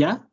¿Ya?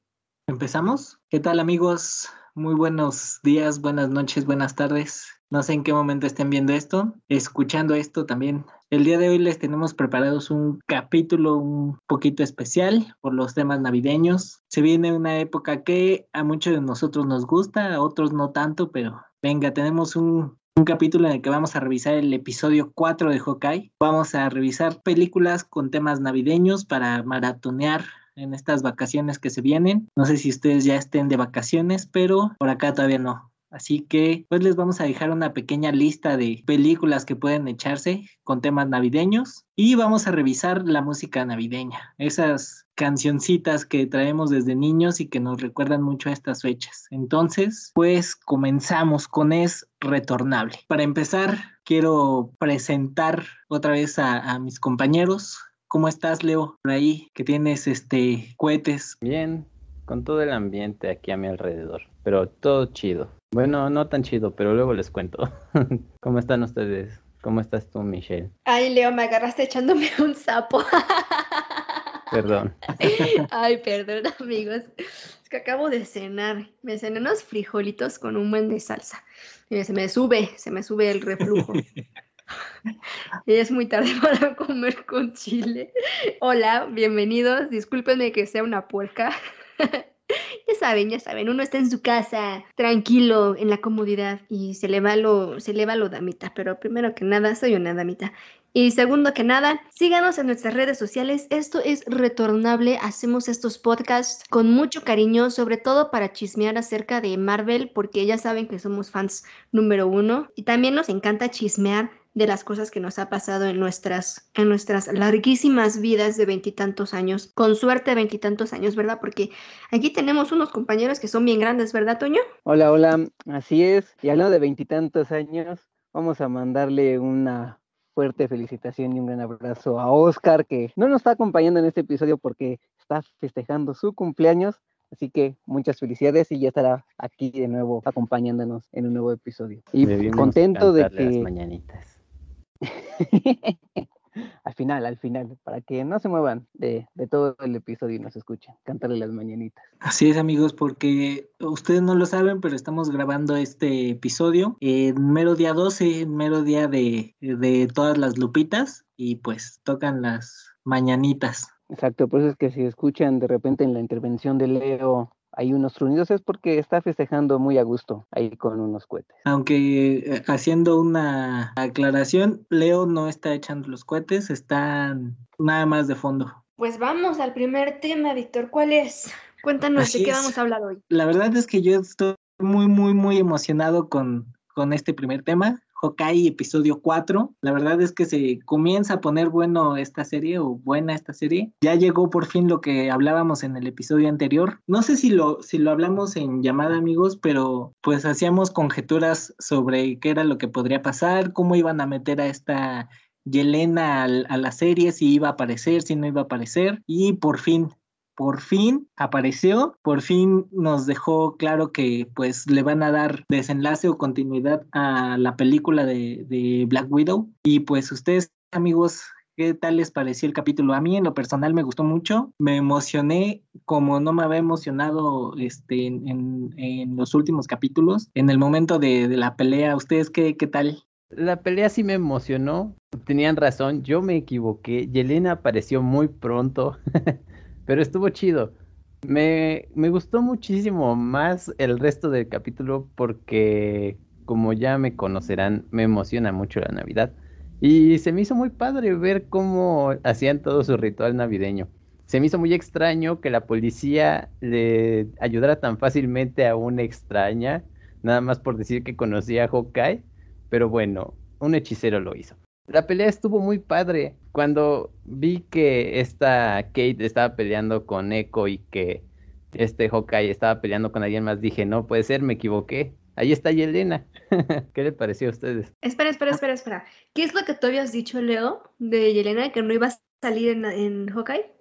¿Empezamos? ¿Qué tal amigos? Muy buenos días, buenas noches, buenas tardes. No sé en qué momento estén viendo esto, escuchando esto también. El día de hoy les tenemos preparados un capítulo un poquito especial por los temas navideños. Se viene una época que a muchos de nosotros nos gusta, a otros no tanto, pero venga, tenemos un, capítulo en el que vamos a revisar el episodio 4 de Hawkeye. Vamos a revisar películas con temas navideños para maratonear en estas vacaciones que se vienen. No sé si ustedes ya estén de vacaciones, pero por acá todavía no. Así que pues les vamos a dejar una pequeña lista de películas que pueden echarse con temas navideños y vamos a revisar la música navideña, esas cancioncitas que traemos desde niños y que nos recuerdan mucho a estas fechas. Entonces, pues comenzamos con Es Retornable. Para empezar, quiero presentar otra vez a, a mis compañeros. ¿Cómo estás, Leo? Por ahí, que tienes este cohetes. Bien, con todo el ambiente aquí a mi alrededor, pero todo chido. Bueno, no tan chido, pero luego les cuento. ¿Cómo están ustedes? ¿Cómo estás tú, Michelle? Ay, Leo, me agarraste echándome un sapo. Perdón. Ay, perdón, amigos. Es que acabo de cenar. Me cené unos frijolitos con un buen de salsa. Y se me sube, se me sube el reflujo. Es muy tarde para comer con chile. Hola, bienvenidos. Discúlpenme que sea una puerca. Ya saben, ya saben, uno está en su casa, tranquilo, en la comodidad y se le va lo, se le va lo damita, pero primero que nada, soy una damita. Y segundo que nada, síganos en nuestras redes sociales. Esto es retornable. Hacemos estos podcasts con mucho cariño, sobre todo para chismear acerca de Marvel, porque ya saben que somos fans número uno. Y también nos encanta chismear de las cosas que nos ha pasado en nuestras, en nuestras larguísimas vidas de veintitantos años, con suerte veintitantos años, ¿verdad? Porque aquí tenemos unos compañeros que son bien grandes, ¿verdad, Toño? Hola, hola, así es. Y hablando de veintitantos años, vamos a mandarle una fuerte felicitación y un gran abrazo a Oscar, que no nos está acompañando en este episodio porque está festejando su cumpleaños. Así que muchas felicidades y ya estará aquí de nuevo acompañándonos en un nuevo episodio. Y Debimos contento de cantarle las que mañanitas. al final, al final, para que no se muevan de, de todo el episodio y nos escuchen, cantarle las mañanitas. Así es, amigos, porque ustedes no lo saben, pero estamos grabando este episodio en mero día 12, en mero día de, de todas las lupitas, y pues tocan las mañanitas. Exacto, por eso es que si escuchan de repente en la intervención de Leo hay unos trunidos, es porque está festejando muy a gusto ahí con unos cohetes. Aunque eh, haciendo una aclaración, Leo no está echando los cohetes, están nada más de fondo. Pues vamos al primer tema, Víctor. ¿Cuál es? Cuéntanos Así de qué es. vamos a hablar hoy. La verdad es que yo estoy muy, muy, muy emocionado con, con este primer tema. Hawkeye episodio 4. La verdad es que se comienza a poner bueno esta serie o buena esta serie. Ya llegó por fin lo que hablábamos en el episodio anterior. No sé si lo, si lo hablamos en llamada amigos, pero pues hacíamos conjeturas sobre qué era lo que podría pasar, cómo iban a meter a esta Yelena a la serie, si iba a aparecer, si no iba a aparecer. Y por fin por fin apareció, por fin nos dejó claro que pues le van a dar desenlace o continuidad a la película de, Black Widow. Y pues ustedes amigos, ¿qué tal les pareció el capítulo? A mí en lo personal me gustó mucho, me emocioné como no me había emocionado este, en los últimos capítulos, en el momento de, de la pelea. ¿Ustedes qué, qué tal? La pelea sí me emocionó. Tenían razón, yo me equivoqué. Yelena apareció muy pronto, pero estuvo chido. Me, me gustó muchísimo más el resto del capítulo porque, como ya me conocerán, me emociona mucho la Navidad. Y se me hizo muy padre ver cómo hacían todo su ritual navideño. Se me hizo muy extraño que la policía le ayudara tan fácilmente a una extraña, nada más por decir que conocía a Hawkeye. Pero bueno, un hechicero lo hizo. La pelea estuvo muy padre. Cuando vi que esta Kate estaba peleando con Echo y que este Hawkeye estaba peleando con alguien más, dije, no puede ser, me equivoqué. Ahí está Yelena. ¿Qué le pareció a ustedes? Espera, espera, espera, espera. ¿Qué es lo que tú habías dicho, Leo, de Yelena, que no iba a salir en, en Hawkeye?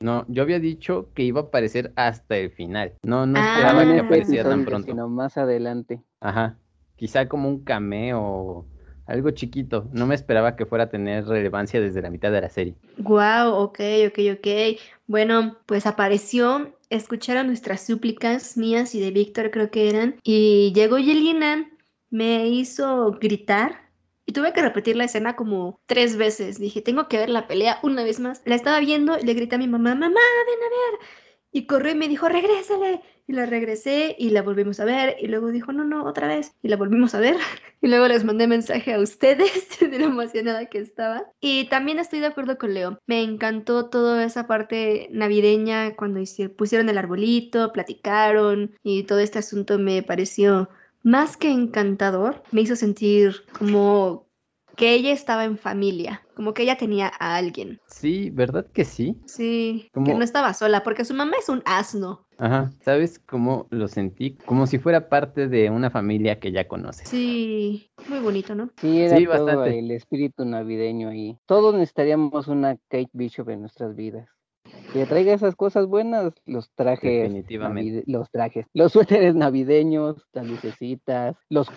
No, yo había dicho que iba a aparecer hasta el final. No, no Ah, esperaba que apareciera tan pronto. sino más adelante. Ajá. Quizá como un cameo algo chiquito. No me esperaba que fuera a tener relevancia desde la mitad de la serie. Wow, ok, ok, ok. Bueno, pues apareció, escucharon nuestras súplicas mías y de Víctor creo que eran, y llegó Yelena, me hizo gritar y tuve que repetir la escena como tres veces. Dije, tengo que ver la pelea una vez más. La estaba viendo y le grité a mi mamá, mamá, ven a ver. Y corrió y me dijo, regrésale. Y la regresé y la volvimos a ver. Y luego dijo, no, no, otra vez. Y la volvimos a ver. Y luego les mandé mensaje a ustedes de lo emocionada que estaba. Y también estoy de acuerdo con Leo. Me encantó toda esa parte navideña cuando pusieron el arbolito, platicaron y todo este asunto me pareció más que encantador. Me hizo sentir como que ella estaba en familia, como que ella tenía a alguien. Sí, ¿verdad que sí? Sí, que no estaba sola, porque su mamá es un asno. Ajá, ¿sabes cómo lo sentí? Como si fuera parte de una familia que ya conoce. Sí, muy bonito, ¿no? Sí, era todo el espíritu navideño y todos necesitaríamos una Kate Bishop en nuestras vidas que traiga esas cosas buenas, los trajes, Definitivamente. los trajes, los suéteres navideños, las lucecitas, los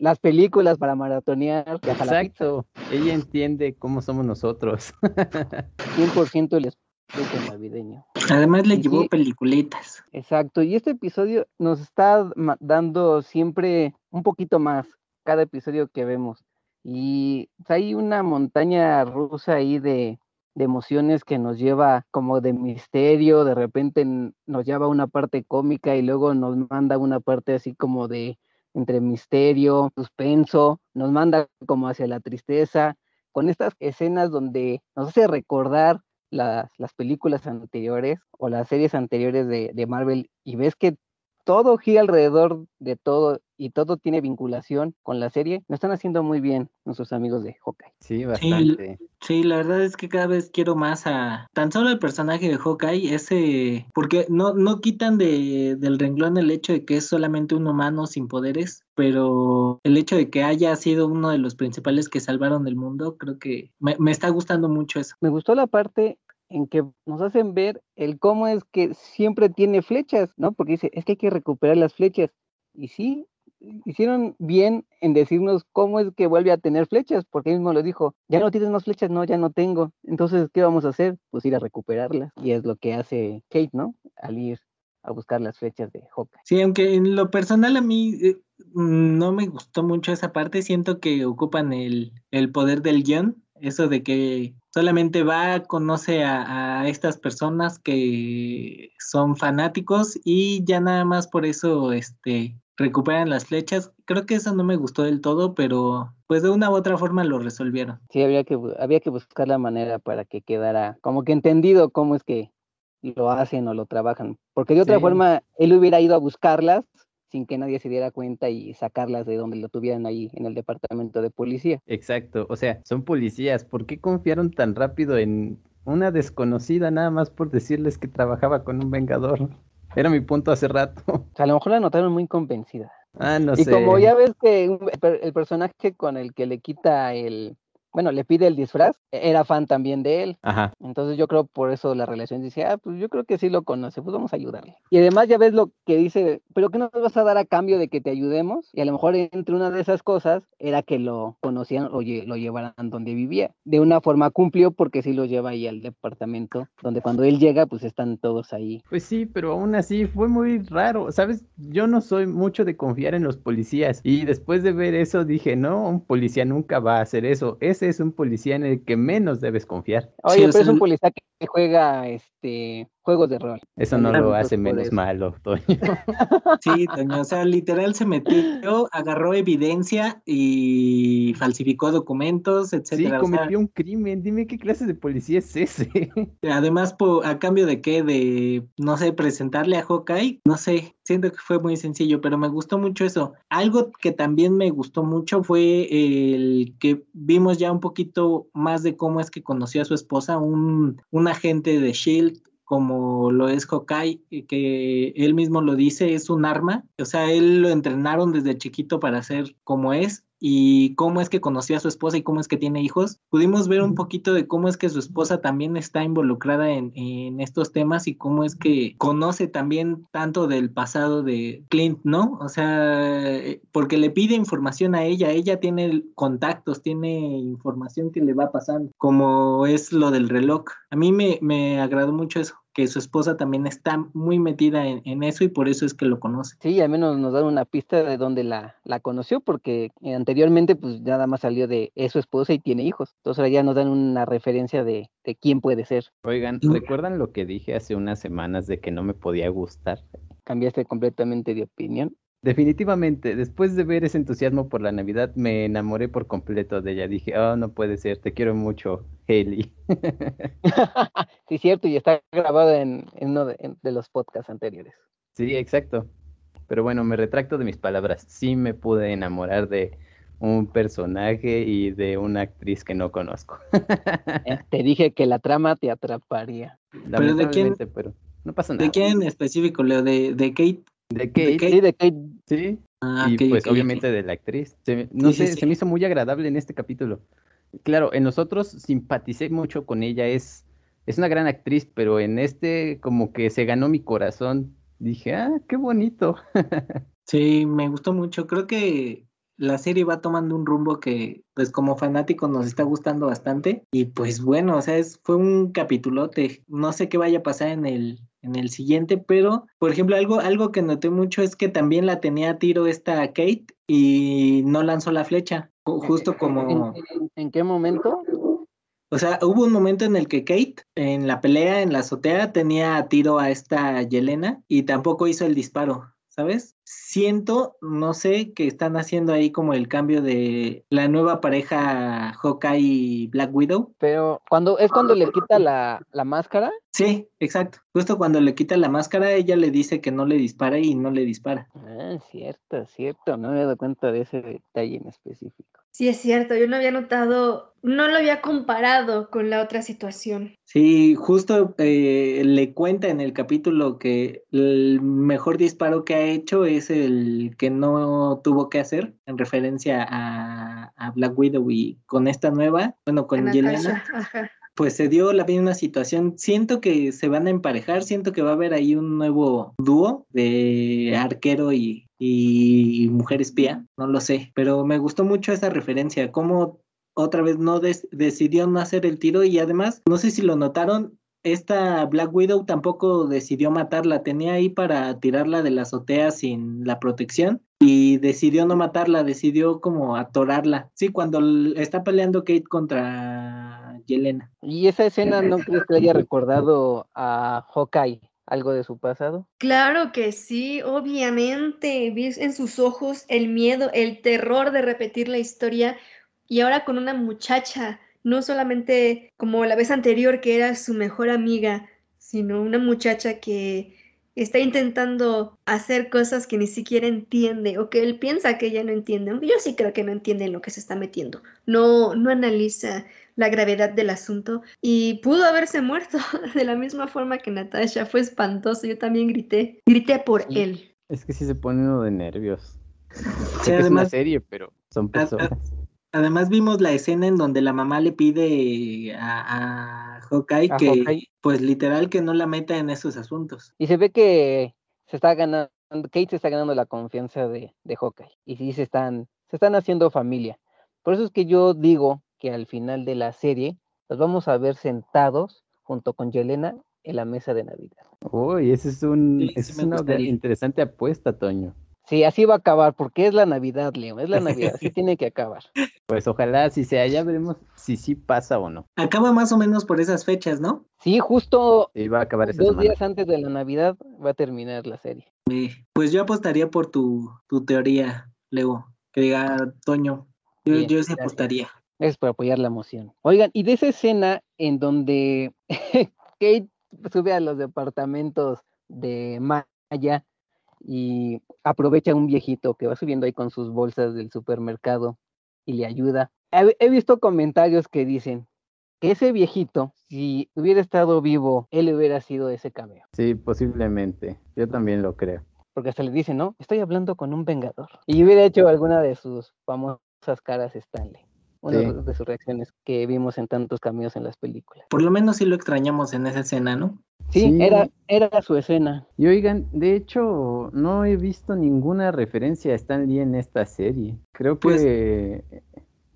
las películas para maratonear. Exacto, ella entiende cómo somos nosotros. 100% el espíritu navideño. Además le llevó peliculitas. Exacto, y este episodio nos está dando siempre un poquito más, cada episodio que vemos. Y hay una montaña rusa ahí de, de emociones que nos lleva como de misterio, de repente nos lleva a una parte cómica y luego nos manda una parte así como de entre misterio, suspenso, nos manda como hacia la tristeza, con estas escenas donde nos hace recordar las, las películas anteriores o las series anteriores de, de Marvel y ves que todo gira alrededor de todo y todo tiene vinculación con la serie, lo están haciendo muy bien nuestros amigos de Hawkeye. Sí, bastante. Sí, la verdad es que cada vez quiero más a tan solo el personaje de Hawkeye, ese, porque no, no quitan de, del renglón el hecho de que es solamente un humano sin poderes, pero el hecho de que haya sido uno de los principales que salvaron el mundo, creo que me, me está gustando mucho eso. Me gustó la parte en que nos hacen ver el cómo es que siempre tiene flechas, ¿no? Porque dice, es que hay que recuperar las flechas. Y sí, hicieron bien en decirnos cómo es que vuelve a tener flechas, porque él mismo lo dijo, ya no tienes más flechas, no, ya no tengo. Entonces, ¿qué vamos a hacer? Pues ir a recuperarlas. Y es lo que hace Kate, ¿no? Al ir a buscar las flechas de Hawkeye. Sí, aunque en lo personal a mí eh, no me gustó mucho esa parte, siento que ocupan el, el poder del guion, eso de que solamente va, conoce a, estas personas que son fanáticos y ya nada más por eso este, recuperan las flechas. Creo que eso no me gustó del todo, pero pues de una u otra forma lo resolvieron. Sí, había que, había que buscar la manera para que quedara como que entendido cómo es que lo hacen o lo trabajan, porque de otra forma él hubiera ido a buscarlas sin que nadie se diera cuenta y sacarlas de donde lo tuvieran ahí en el departamento de policía. Exacto, o sea, son policías, ¿por qué confiaron tan rápido en una desconocida nada más por decirles que trabajaba con un vengador? Era mi punto hace rato. a lo mejor la notaron muy convencida. Ah, no sé. Y como ya ves que el personaje con el que le quita el, bueno, le pide el disfraz, e-, era fan también de él. Ajá. Entonces yo creo por eso la relación dice, ah, pues yo creo que sí lo conoce, pues vamos a ayudarle. Y además ya ves lo que dice, pero ¿qué nos vas a dar a cambio de que te ayudemos? Y a lo mejor entre una de esas cosas era que lo conocían o lo llevaran donde vivía. De una forma cumplió porque sí lo lleva ahí al departamento, donde cuando él llega, pues están todos ahí. Pues sí, pero aún así fue muy raro, ¿sabes? Yo no soy mucho de confiar en los policías y después de ver eso dije, no, un policía nunca va a hacer eso. Es ese es un policía en el que menos debes confiar. Oye, pero es un policía que juega este juegos de rol. Eso no lo hace menos malo, Toño. Sí, Toño, o sea, literal se metió, agarró evidencia y falsificó documentos, etcétera. Sí, cometió un crimen. Dime qué clase de policía es ese. Además, a cambio de qué, de, no sé, presentarle a Hawkeye, no sé, siento que fue muy sencillo, pero me gustó mucho eso. Algo que también me gustó mucho fue el que vimos ya un poquito más de cómo es que conoció a su esposa, un, un agente de Shield como lo es Hawkeye, que él mismo lo dice, es un arma, o sea, él lo entrenaron desde chiquito para ser como es, y cómo es que conoció a su esposa y cómo es que tiene hijos, pudimos ver un poquito de cómo es que su esposa también está involucrada en, en estos temas y cómo es que conoce también tanto del pasado de Clint, ¿no? O sea, eh, porque le pide información a ella, ella tiene contactos, tiene información que le va pasando, como es lo del reloj. A mí me, me agradó mucho eso que su esposa también está muy metida en, eso y por eso es que lo conoce. Sí, al menos nos dan una pista de dónde la, la conoció, porque anteriormente pues nada más salió de es su esposa y tiene hijos. Entonces ahora ya nos dan una referencia de, de quién puede ser. Oigan, ¿recuerdan lo que dije hace unas semanas de que no me podía gustar? ¿Cambiaste completamente de opinión? Definitivamente, después de ver ese entusiasmo por la Navidad, me enamoré por completo de ella. Dije, oh, no puede ser, te quiero mucho, Haley. sí, cierto, y está grabado en, uno de, los podcasts anteriores. Sí, exacto. Pero bueno, me retracto de mis palabras. Sí me pude enamorar de un personaje y de una actriz que no conozco. Eh, te dije que la trama te atraparía. ¿Pero de quién? Pero no pasa nada. ¿De quién en específico, Leo? ¿De, de Kate? De Kate. Sí, de Kate. Sí. Ah, y pues obviamente de la actriz. no sé, se me hizo muy agradable en este capítulo. Claro, en nosotros simpaticé mucho con ella, es, es una gran actriz, pero en este como que se ganó mi corazón. Dije, ah, qué bonito. sí, me gustó mucho. Creo que la serie va tomando un rumbo que, pues como fanáticos nos está gustando bastante. Y pues bueno, o sea, es, fue un capitulote. No sé qué vaya a pasar en el, en el siguiente, pero por ejemplo, algo, algo que noté mucho es que también la tenía a tiro esta Kate y no lanzó la flecha, justo como... ¿En, qué momento? O sea, hubo un momento en el que Kate, en la pelea, en la azotea, tenía a tiro a esta Yelena y tampoco hizo el disparo. ¿sabes? Siento, no sé, que están haciendo ahí como el cambio de la nueva pareja Hawkeye y Black Widow. Pero cuando es cuando le quita la, la máscara. Sí, exacto. Justo cuando le quita la máscara, ella le dice que no le dispara y no le dispara. Ah, cierto, cierto. No me he dado cuenta de ese detalle en específico. Sí, es cierto, yo no había notado, no lo había comparado con la otra situación. Sí, justo eh, le cuenta en el capítulo que el mejor disparo que ha hecho es el que no tuvo que hacer, en referencia a, Black Widow y con esta nueva, bueno, con Yelena. Pues se dio la misma situación. Siento que se van a emparejar, siento que va a haber ahí un nuevo dúo de arquero y, y mujer espía, no lo sé, pero me gustó mucho esa referencia, cómo otra vez no decidió no hacer el tiro y además, no sé si lo notaron, esta Black Widow tampoco decidió matarla, tenía ahí para tirarla de la azotea sin la protección y decidió no matarla, decidió como atorarla. Sí, cuando está peleando Kate contra Yelena. ¿Y esa escena no crees que haya recordado a Hawkeye? algo de su pasado? Claro que sí, obviamente. Vi en sus ojos el miedo, el terror de repetir la historia y ahora con una muchacha, no solamente como la vez anterior que era su mejor amiga, sino una muchacha que está intentando hacer cosas que ni siquiera entiende o que él piensa que ella no entiende, aunque yo sí creo que no entiende en lo que se está metiendo. No, no analiza la gravedad del asunto y pudo haberse muerto de la misma forma que Natasha. Fue espantoso, yo también grité, grité por él. Es que sí se pone uno de nervios. Sí, además, es una serie, pero son personas. Además vimos la escena en donde la mamá le pide a, a Hawkeye que, pues literal, que no la meta en esos asuntos. Y se ve que se está ganando, Kate se está ganando la confianza de, de Hawkeye. Y sí se están, se están haciendo familia. Por eso es que yo digo que al final de la serie los vamos a ver sentados junto con Yelena en la mesa de Navidad. Uy, esa es, un, es una interesante apuesta, Toño. Sí, así va a acabar, porque es la Navidad, Leo, es la Navidad, así tiene que acabar. Pues ojalá, si sea, ya veremos si sí pasa o no. Acaba más o menos por esas fechas, ¿no? Sí, justo va a acabar dos días antes de la Navidad va a terminar la serie. pues yo apostaría por tu, tu teoría, Leo, que diga Toño. Yo, yo sí apostaría. Es para apoyar la emoción. Oigan, y de esa escena en donde Kate sube a los departamentos de Maya y aprovecha a un viejito que va subiendo ahí con sus bolsas del supermercado y le ayuda. He, visto comentarios que dicen que ese viejito, si hubiera estado vivo, él hubiera sido ese cameo. Sí, posiblemente. Yo también lo creo. Porque hasta le dice, ¿no? Estoy hablando con un vengador. Y hubiera hecho alguna de sus famosas caras Stanley. Una Sí. de sus reacciones que vimos en tantos cameos en las películas. Por lo menos sí lo extrañamos en esa escena, ¿no? Sí, Sí. Era, era su escena. Y oigan, de hecho, no he visto ninguna referencia a Stan Lee en esta serie. Creo Pues- que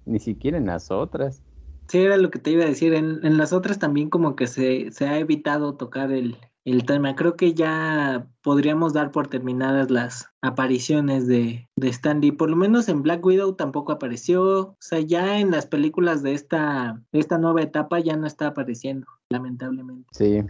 ni siquiera en las otras. Sí, era lo que te iba a decir. En, en las otras también como que se, se ha evitado tocar el, el tema. Creo que ya podríamos dar por terminadas las apariciones de, de Stan Lee. Por lo menos en Black Widow tampoco apareció. O sea, ya en las películas de esta, de esta nueva etapa ya no está apareciendo, lamentablemente. Sí.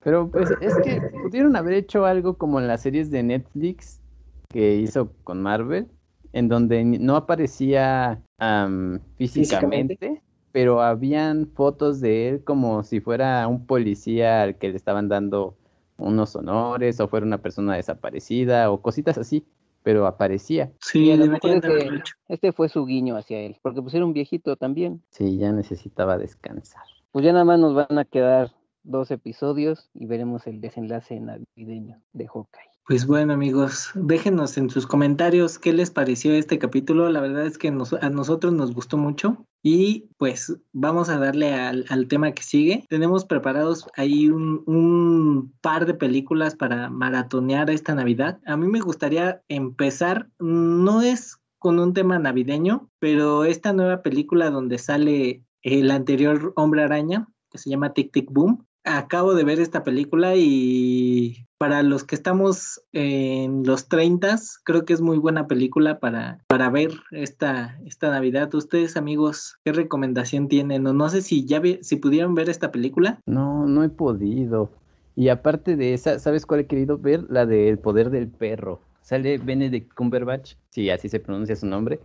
Pero pues es que pudieron haber hecho algo como en las series de Netflix que hizo con Marvel, en donde no aparecía am, Físicamente. físicamente, pero habían fotos de él como si fuera un policía al que le estaban dando unos honores o fuera una persona desaparecida o cositas así, pero aparecía. Sí, deberían de es que- haberlo hecho. Este fue su guiño hacia él, porque pues era un viejito también. Sí, ya necesitaba descansar. Pues ya nada más nos van a quedar dos episodios y veremos el desenlace navideño de Hawkeye. Pues bueno amigos, déjenos en sus comentarios qué les pareció este capítulo. La verdad es que a nosotros nos gustó mucho y pues vamos a darle al, al tema que sigue. Tenemos preparados ahí un, un par de películas para maratonear esta Navidad. A mí me gustaría empezar, no es con un tema navideño, pero esta nueva película donde sale el anterior Hombre Araña, que se llama Tic Tic Boom. Acabo de ver esta película y para los que estamos en los 30, creo que es muy buena película para, para ver esta, esta Navidad. Ustedes, amigos, ¿qué recomendación tienen? O no sé si ya si pudieron ver esta película. No, no he podido. Y aparte de esa, ¿sabes cuál he querido ver? La de El poder del perro. Sale Benedict Cumberbatch, sí, así se pronuncia su nombre,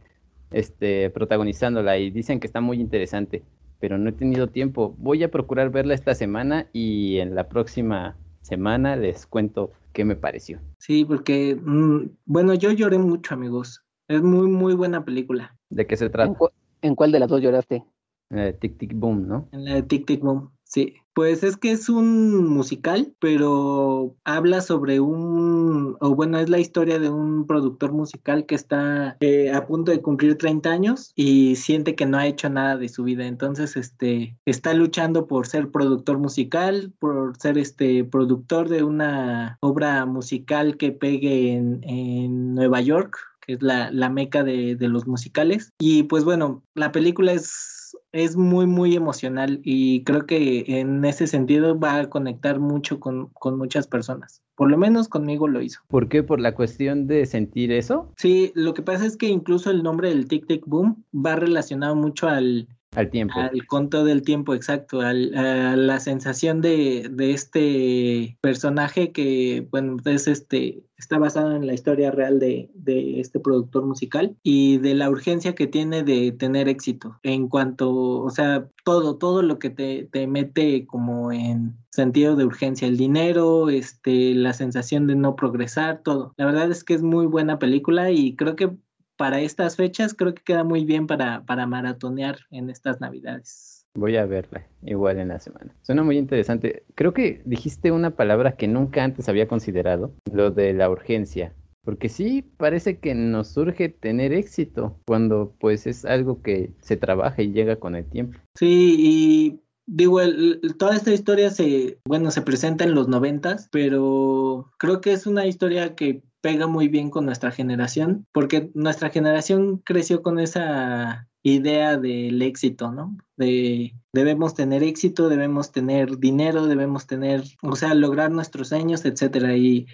este, protagonizándola y dicen que está muy interesante, pero no he tenido tiempo. Voy a procurar verla esta semana y en la próxima semana les cuento qué me pareció. Sí, porque, mm, bueno, yo lloré mucho, amigos. Es muy, muy buena película. ¿De qué se ¿En, trata? cu- en cuál de las dos lloraste? La de Tic Tic Boom, ¿no? En la de Tic Tic Boom, sí. Pues es que es un musical, pero habla sobre un, o bueno, es la historia de un productor musical que está eh, a punto de cumplir 30 años y siente que no ha hecho nada de su vida. Entonces, este, está luchando por ser productor musical, por ser este productor de una obra musical que pegue en, en Nueva York que es la, la meca de, de los musicales. Y pues bueno, la película es, es muy, muy emocional y creo que en ese sentido va a conectar mucho con, con muchas personas. Por lo menos conmigo lo hizo. ¿Por qué? ¿Por la cuestión de sentir eso? Sí, lo que pasa es que incluso el nombre del Tic Tic Boom va relacionado mucho al, Al tiempo. al conto del tiempo exacto, al- a la sensación de, de este personaje que, bueno, es este, está basado en la historia real de, de este productor musical y de la urgencia que tiene de tener éxito en cuanto, o sea, todo, todo lo que te, te mete como en sentido de urgencia, el dinero, este, la sensación de no progresar, todo. La verdad es que es muy buena película y creo que para estas fechas creo que queda muy bien para, para maratonear en estas navidades. Voy a verla, igual en la semana. Suena muy interesante. Creo que dijiste una palabra que nunca antes había considerado, lo de la urgencia. Porque sí, parece que nos surge tener éxito cuando pues es algo que se trabaja y llega con el tiempo. Sí, y digo, el- toda esta historia se, bueno, se presenta en los noventas, pero creo que es una historia que pega muy bien con nuestra generación, porque nuestra generación creció con esa idea del éxito, ¿no? De debemos tener éxito, debemos tener dinero, debemos tener, o sea, lograr nuestros sueños, etcétera. Y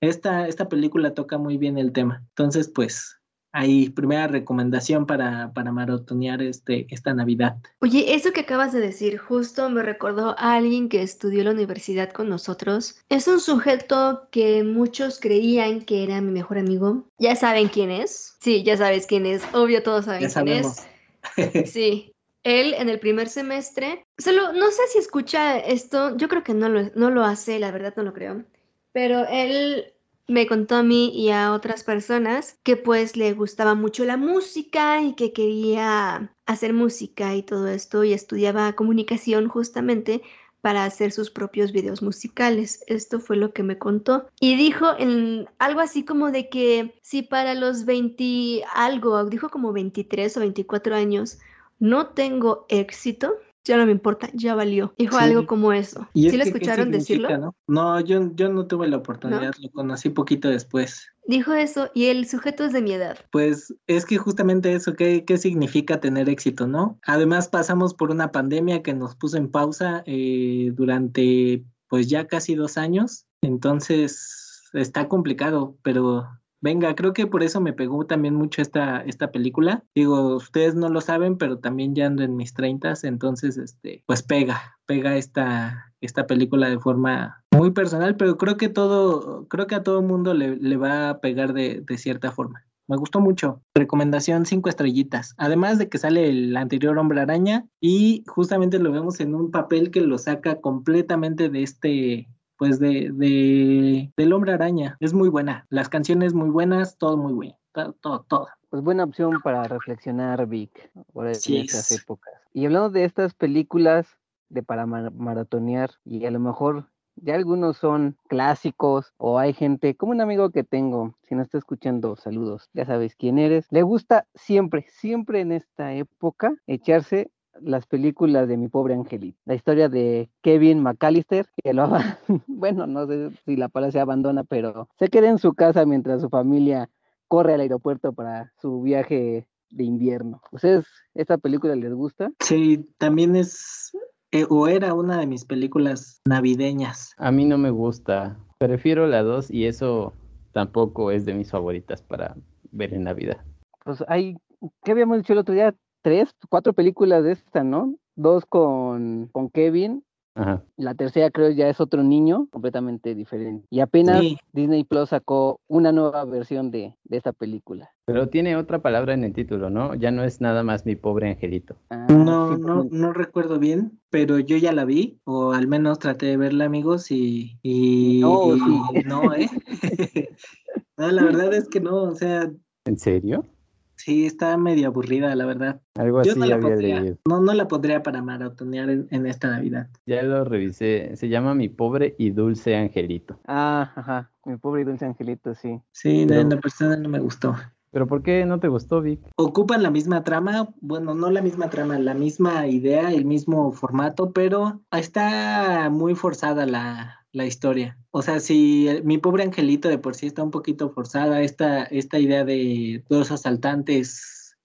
esta, esta película toca muy bien el tema. Entonces, pues, ahí, primera recomendación para, para maratonear este, esta Navidad. Oye, eso que acabas de decir justo me recordó a alguien que estudió en la universidad con nosotros. Es un sujeto que muchos creían que era mi mejor amigo. ¿Ya saben quién es? Sí, ya sabes quién es. Obvio, todos saben Ya quién sabemos. es. Sí. Él en el primer semestre, solo no sé si escucha esto, yo creo que no lo, no lo hace, la verdad no lo creo, pero él me contó a mí y a otras personas que pues le gustaba mucho la música y que quería hacer música y todo esto y estudiaba comunicación justamente para hacer sus propios videos musicales. Esto fue lo que me contó. Y dijo en algo así como de que si para los 20 algo, dijo como 23 o 24 años, no tengo éxito, ya no me importa, ya valió. Dijo algo como eso. ¿Sí lo escucharon decirlo? No, yo, yo no tuve la oportunidad, lo conocí poquito después. Dijo eso y el sujeto es de mi edad. Pues es que justamente eso, ¿qué, qué significa tener éxito, no? Además pasamos por una pandemia que nos puso en pausa eh, durante pues ya casi dos años, entonces está complicado, pero Venga, creo que por eso me pegó también mucho esta, esta película. Digo, ustedes no lo saben, pero también ya ando en mis treintas, entonces, este, pues pega, pega esta, esta película de forma muy personal, pero creo que todo, creo que a todo mundo le, le va a pegar de, de cierta forma. Me gustó mucho. Recomendación cinco estrellitas. Además de que sale el anterior Hombre Araña y justamente lo vemos en un papel que lo saca completamente de este pues de, de, del hombre araña. Es muy buena. Las canciones muy buenas, todo muy bueno. Todo, todo. Pues buena opción para reflexionar, Vic, por estas épocas. Y hablando de estas películas de para maratonear, y a lo mejor ya algunos son clásicos o hay gente, como un amigo que tengo, si no está escuchando, saludos, ya sabes quién eres, le gusta siempre, siempre en esta época echarse las películas de mi pobre angelito. La historia de Kevin McAllister, que lo bueno, no sé si la palabra se abandona, pero se queda en su casa mientras su familia corre al aeropuerto para su viaje de invierno. ¿Ustedes esta película les gusta? Sí, también es eh, o era una de mis películas navideñas. A mí no me gusta. Prefiero la 2 y eso tampoco es de mis favoritas para ver en Navidad. Pues hay, ¿qué habíamos dicho el otro día? Tres, cuatro películas de esta, ¿no? Dos con, con Kevin. Ajá. La tercera creo ya es otro niño completamente diferente. Y apenas Disney Plus sacó una nueva versión de, de esta película. Pero tiene otra palabra en el título, ¿no? Ya no es nada más mi pobre angelito. Ah, no, no, no recuerdo bien, pero yo ya la vi, o al menos traté de verla, amigos, y, y no, no, ¿eh? no, la verdad es que no, o sea. ¿En serio? Sí, está medio aburrida, la verdad. Algo así no la había leído. No, no la pondría para maratonear en, esta Navidad. Ya lo revisé. Se llama Mi pobre y dulce angelito. Ah, ajá. Mi pobre y dulce angelito, sí. Sí, la persona no me gustó. ¿Pero por qué no te gustó, Vic? Ocupan la misma trama, bueno, no la misma trama, la misma idea, el mismo formato, pero está muy forzada la, la historia. O sea, si mi pobre angelito de por sí está un poquito forzada, esta, esta idea de dos asaltantes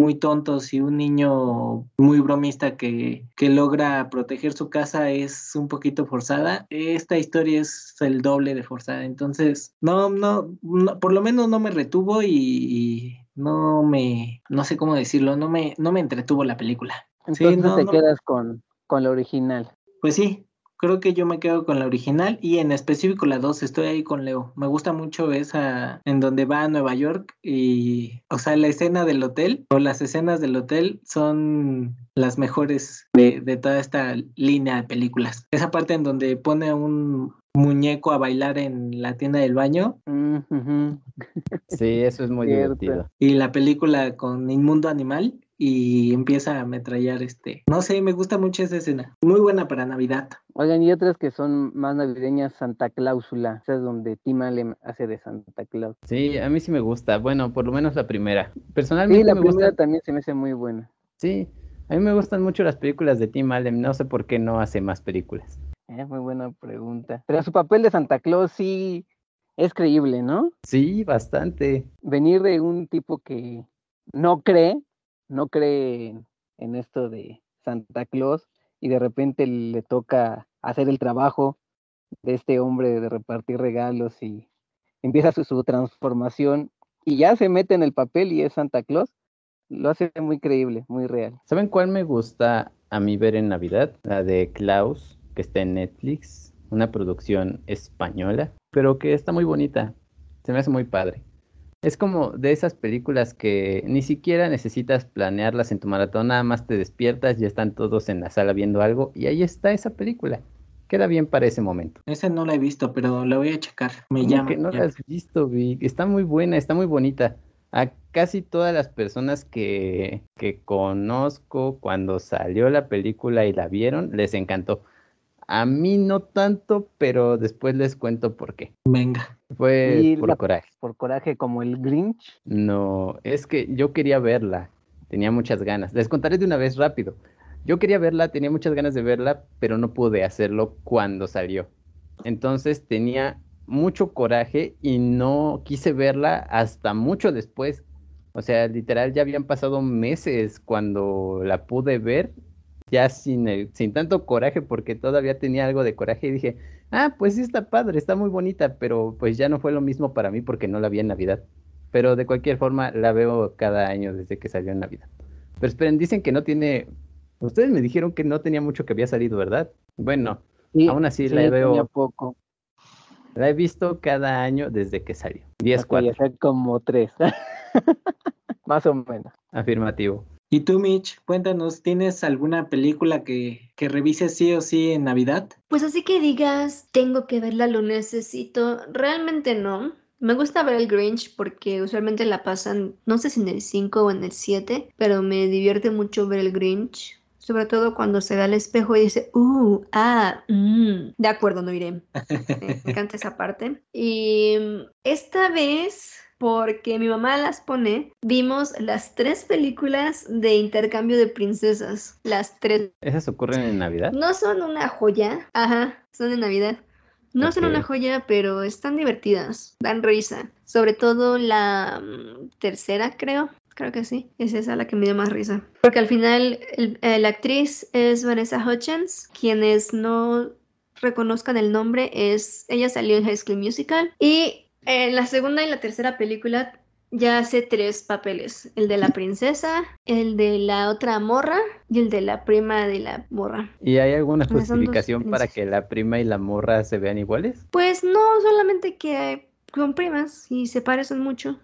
muy tontos y un niño muy bromista que, que logra proteger su casa es un poquito forzada. Esta historia es el doble de forzada. Entonces, no, no, por lo menos no me retuvo y, no me, no sé cómo decirlo, no me, no me entretuvo la película. Entonces no, te quedas con, con la original. Pues sí, creo que yo me quedo con la original y en específico la 2, estoy ahí con Leo. Me gusta mucho esa en donde va a Nueva York y, o sea, la escena del hotel o las escenas del hotel son las mejores de, de toda esta línea de películas. Esa parte en donde pone un muñeco a bailar en la tienda del baño. Sí, eso es muy divertido. Y la película con Inmundo Animal y empieza a ametrallar este. No sé, me gusta mucho esa escena. Muy buena para Navidad. Oigan, y otras que son más navideñas, Santa Cláusula, esa es donde Tim Allen hace de Santa Claus. Sí, a mí sí me gusta. Bueno, por lo menos la primera. Personalmente. Sí, la primera también se me hace muy buena. Sí, a mí me gustan mucho las películas de Tim Allen. No sé por qué no hace más películas. Es muy buena pregunta. Pero su papel de Santa Claus sí es creíble, ¿no? Sí, bastante. Venir de un tipo que no cree no cree en esto de Santa Claus y de repente le toca hacer el trabajo de este hombre de repartir regalos y empieza su, transformación y ya se mete en el papel y es Santa Claus, lo hace muy creíble, muy real. ¿Saben cuál me gusta a mí ver en Navidad? La de Klaus, que está en Netflix, una producción española, pero que está muy bonita, se me hace muy padre. Es como de esas películas que ni siquiera necesitas planearlas en tu maratón, nada más te despiertas, ya están todos en la sala viendo algo y ahí está esa película. Queda bien para ese momento. Esa no la he visto, pero la voy a checar. Me llama. que no la has visto, Vic. Está muy buena, está muy bonita. A casi todas las personas que, que conozco cuando salió la película y la vieron, les encantó. A mí no tanto, pero después les cuento por qué. Venga. Fue Y por la- coraje. Por coraje como el Grinch. No, es que yo quería verla, tenía muchas ganas. Les contaré de una vez rápido. Yo quería verla, tenía muchas ganas de verla, pero no pude hacerlo cuando salió. Entonces tenía mucho coraje y no quise verla hasta mucho después. O sea, literal ya habían pasado meses cuando la pude ver, ya sin, el- sin tanto coraje, porque todavía tenía algo de coraje y dije, ah, pues sí está padre, está muy bonita, pero pues ya no fue lo mismo para mí porque no la vi en Navidad. Pero de cualquier forma la veo cada año desde que salió en Navidad. Pero esperen, dicen que no tiene... Ustedes me dijeron que no tenía mucho que había salido, ¿verdad? Bueno, Sí, aún así sí, la tenía veo, poco. la he visto cada año desde que salió. 10 Ok, cuatro, o sea, como tres. Más o menos. afirmativo. Y tú, Mitch, cuéntanos, ¿tienes alguna película que, que revises sí o sí en Navidad? Pues así que digas, tengo que verla, lo necesito. Realmente no. Me gusta ver el Grinch porque usualmente la pasan, no sé si en el 5 o en el 7, pero me divierte mucho ver el Grinch. Sobre todo cuando se ve al espejo y dice, uh, ah, mm". De acuerdo, no iré. Me encanta esa parte. Y mm, esta vez, porque mi mamá las pone, vimos las tres películas de intercambio de princesas. Las tres. ¿Esas ocurren en Navidad? No son una joya, ajá, son de Navidad. No son una joya, pero están divertidas, dan risa. Sobre todo la mm, tercera, creo. Creo que sí. Es esa la que me dio más risa. Porque al final eh, la actriz es Vanessa Hutchins. Quienes no reconozcan el nombre es... Ella salió en High School Musical. Y en la segunda y la tercera película ya hace tres papeles. El de la princesa, el de la otra morra y el de la prima de la morra. ¿Y hay alguna justificación para que la prima y la morra se vean iguales? Pues no, solamente que son primas y se parecen mucho.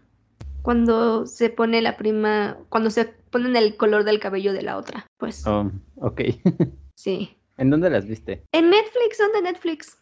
Cuando se pone la prima, cuando se ponen el color del cabello de la otra, pues Oh, ok. sí. ¿En dónde las viste? En Netflix, son de Netflix.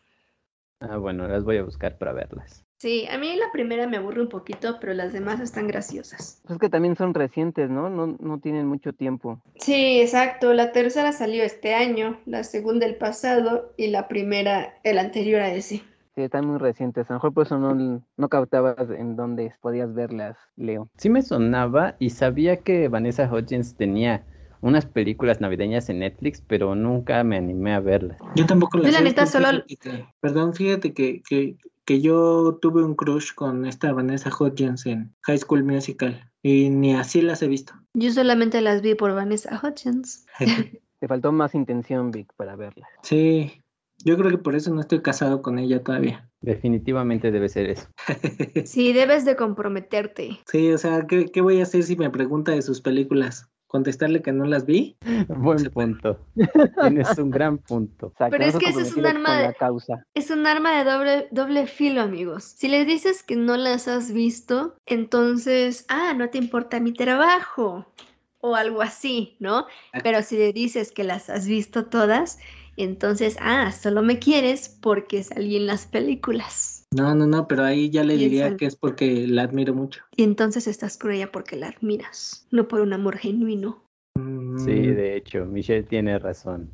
Ah, bueno, las voy a buscar para verlas. Sí, a mí la primera me aburre un poquito, pero las demás están graciosas. Es que también son recientes, ¿no? No, no tienen mucho tiempo. Sí, exacto. La tercera salió este año, la segunda el pasado y la primera el anterior a ese. Sí, están muy recientes. A lo mejor por eso no, no captabas en dónde podías verlas, Leo. Sí me sonaba y sabía que Vanessa Hudgens tenía unas películas navideñas en Netflix, pero nunca me animé a verlas. Yo tampoco la Yo la neta solo- fíjate perdón, fíjate que, que, que yo tuve un crush con esta Vanessa Hudgens en High School Musical y ni así las he visto. Yo solamente las vi por Vanessa Hutchins. Te faltó más intención, Vic, para verlas. Sí, yo creo que por eso no estoy casado con ella todavía. Definitivamente debe ser eso. Sí, debes de comprometerte. Sí, o sea, ¿qué, qué voy a hacer si me pregunta de sus películas? ¿Contestarle que no las vi? Buen punto. Tienes un gran punto. Pero es que ese es un arma de- causa. Es un arma de doble, doble filo, amigos. Si les dices que no las has visto, entonces, ah, no te importa mi trabajo o algo así, ¿no? Pero si le dices que las has visto todas, entonces, ah, solo me quieres porque salí en las películas. No, no, no, pero ahí ya le diría que es porque la admiro mucho. Y entonces estás con ella porque la admiras, no por un amor genuino. Mm, Sí, de hecho, Michelle tiene razón.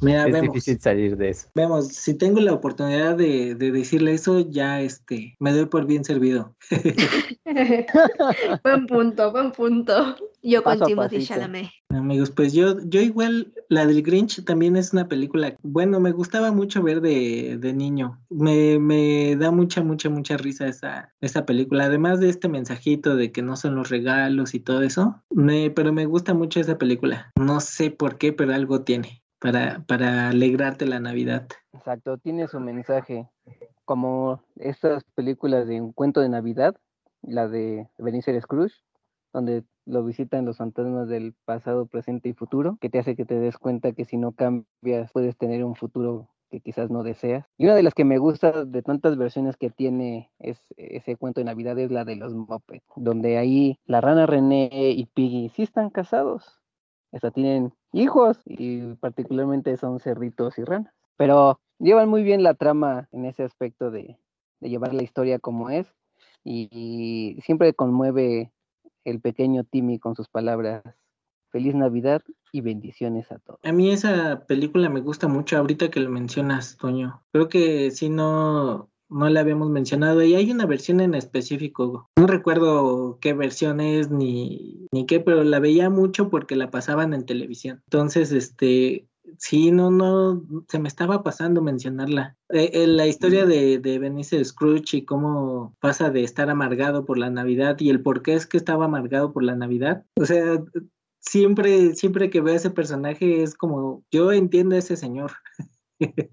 Mira, Es vemos. difícil salir de eso. Vemos, si tengo la oportunidad de, de decirle eso, ya este, me doy por bien servido. buen punto, buen punto. Yo con Paso a Timothy. Chalamet. Amigos, pues yo, yo igual, la del Grinch también es una película, bueno, me gustaba mucho ver de, de niño. Me, me da mucha, mucha, mucha risa esa, esa película. Además de este mensajito de que no son los regalos y todo eso, me, pero me gusta mucho esa película. No sé por qué, pero algo tiene para, para alegrarte la Navidad. Exacto, tiene su mensaje. Como estas películas de un cuento de Navidad, la de Benicio Scrooge, donde lo visitan los fantasmas del pasado, presente y futuro, que te hace que te des cuenta que si no cambias puedes tener un futuro que quizás no deseas. Y una de las que me gusta de tantas versiones que tiene es, ese cuento de Navidad es la de los Muppets, donde ahí la rana René y Piggy sí están casados, hasta tienen hijos y particularmente son cerditos y ranas. Pero llevan muy bien la trama en ese aspecto de llevar la historia como es y, siempre conmueve el pequeño Timmy con sus palabras Feliz Navidad y bendiciones a todos. A mí esa película me gusta mucho ahorita que lo mencionas, Toño. Creo que si no, no la habíamos mencionado y hay una versión en específico. No recuerdo qué versión es ni, ni qué, pero la veía mucho porque la pasaban en televisión. Entonces, este, sí, no, no, se me estaba pasando mencionarla. Eh, eh, la historia de, de Benicio Scrooge y cómo pasa de estar amargado por la Navidad y el por qué es que estaba amargado por la Navidad. O sea, siempre, siempre que veo a ese personaje es como, yo entiendo a ese señor.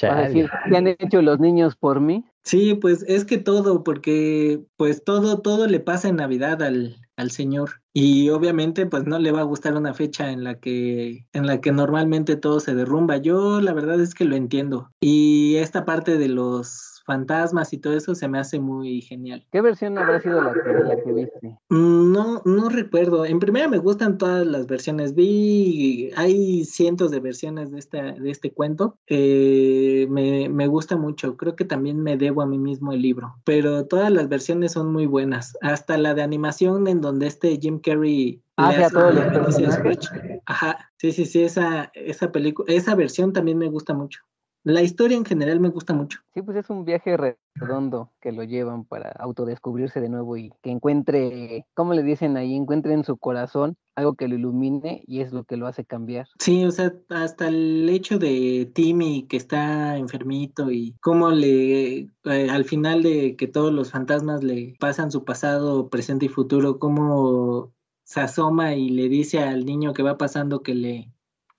Para decir, ¿qué han hecho los niños por mí? Sí, pues es que todo, porque pues todo, todo le pasa en Navidad al, al Señor. Y obviamente, pues no le va a gustar una fecha en la que, en la que normalmente todo se derrumba. Yo la verdad es que lo entiendo. Y esta parte de los fantasmas y todo eso se me hace muy genial. ¿Qué versión habrá sido la que, la que viste? Mm, no, no recuerdo. En primera me gustan todas las versiones. Vi, hay cientos de versiones de, esta, de este cuento. Eh, me, me gusta mucho. Creo que también me debo a mí mismo el libro. Pero todas las versiones son muy buenas. Hasta la de animación en donde este Jim Carrey Ah, le hace. Scrooge. Ajá, sí, sí, sí, esa, esa película, esa versión también me gusta mucho. La historia en general me gusta mucho. Sí, pues es un viaje redondo que lo llevan para autodescubrirse de nuevo y que encuentre, ¿cómo le dicen ahí? Encuentre en su corazón algo que lo ilumine y es lo que lo hace cambiar. Sí, o sea, hasta el hecho de Timmy que está enfermito y cómo le, eh, al final de que todos los fantasmas le pasan su pasado, presente y futuro, cómo se asoma y le dice al niño que va pasando que le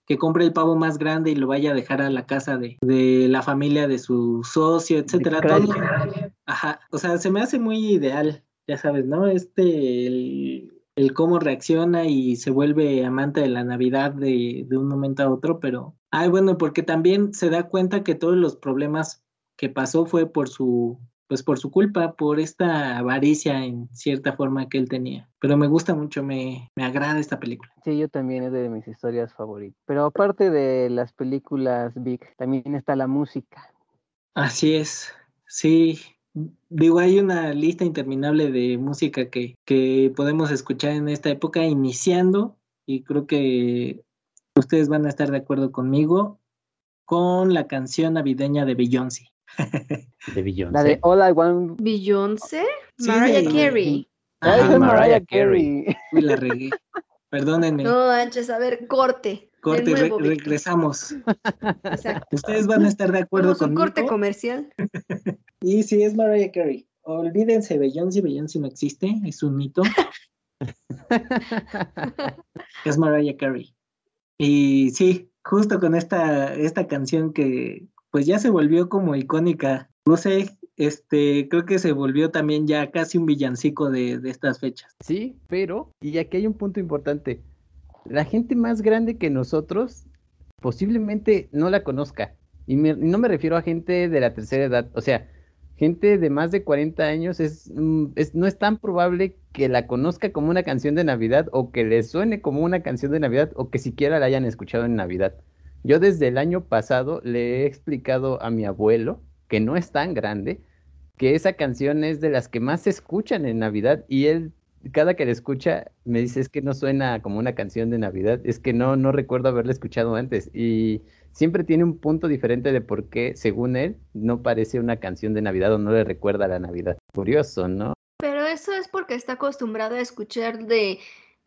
que compre el pavo más grande y lo vaya a dejar a la casa de, de la familia de su socio, etcétera. Todo, ajá, o sea, se me hace muy ideal, ya sabes, ¿no? Este, el, el cómo reacciona y se vuelve amante de la Navidad de, de un momento a otro, pero, ay, bueno, porque también se da cuenta que todos los problemas que pasó fue por su, pues por su culpa, por esta avaricia en cierta forma que él tenía. Pero me gusta mucho, me, me agrada esta película. Sí, yo también es de mis historias favoritas. Pero aparte de las películas Big, también está la música. Así es, sí. Digo, hay una lista interminable de música que, que podemos escuchar en esta época, iniciando, y creo que ustedes van a estar de acuerdo conmigo, con la canción navideña de Beyoncé. De Beyoncé. La de All I Want. Beyoncé, Sí, Mariah de- Carey. Ah, es Mariah Mariah Carey. Carey. Uy, la regué. Perdónenme. No, Anches, a ver, corte. Corte, nuevo, regresamos. Exacto. Ustedes van a estar de acuerdo Hacemos un conmigo. corte comercial. Y sí, es Mariah Carey. Olvídense, Beyoncé, Beyoncé no existe, es un mito. es Mariah Carey. Y sí, justo con esta, esta canción que pues ya se volvió como icónica. No sé, este, creo que se volvió también ya casi un villancico de, de estas fechas. Sí, pero, y aquí hay un punto importante. La gente más grande que nosotros posiblemente no la conozca. Y, me- no me refiero a gente de la tercera edad. O sea, gente de más de 40 años es, mm, es- no es tan probable que la conozca como una canción de Navidad o que le suene como una canción de Navidad o que siquiera la hayan escuchado en Navidad. Yo desde el año pasado le he explicado a mi abuelo, que no es tan grande, que esa canción es de las que más se escuchan en Navidad y él cada que la escucha me dice es que no suena como una canción de Navidad, es que no, no recuerdo haberla escuchado antes y siempre tiene un punto diferente de por qué, según él, no parece una canción de Navidad o no le recuerda a la Navidad. Curioso, ¿no? Pero eso es porque está acostumbrado a escuchar de.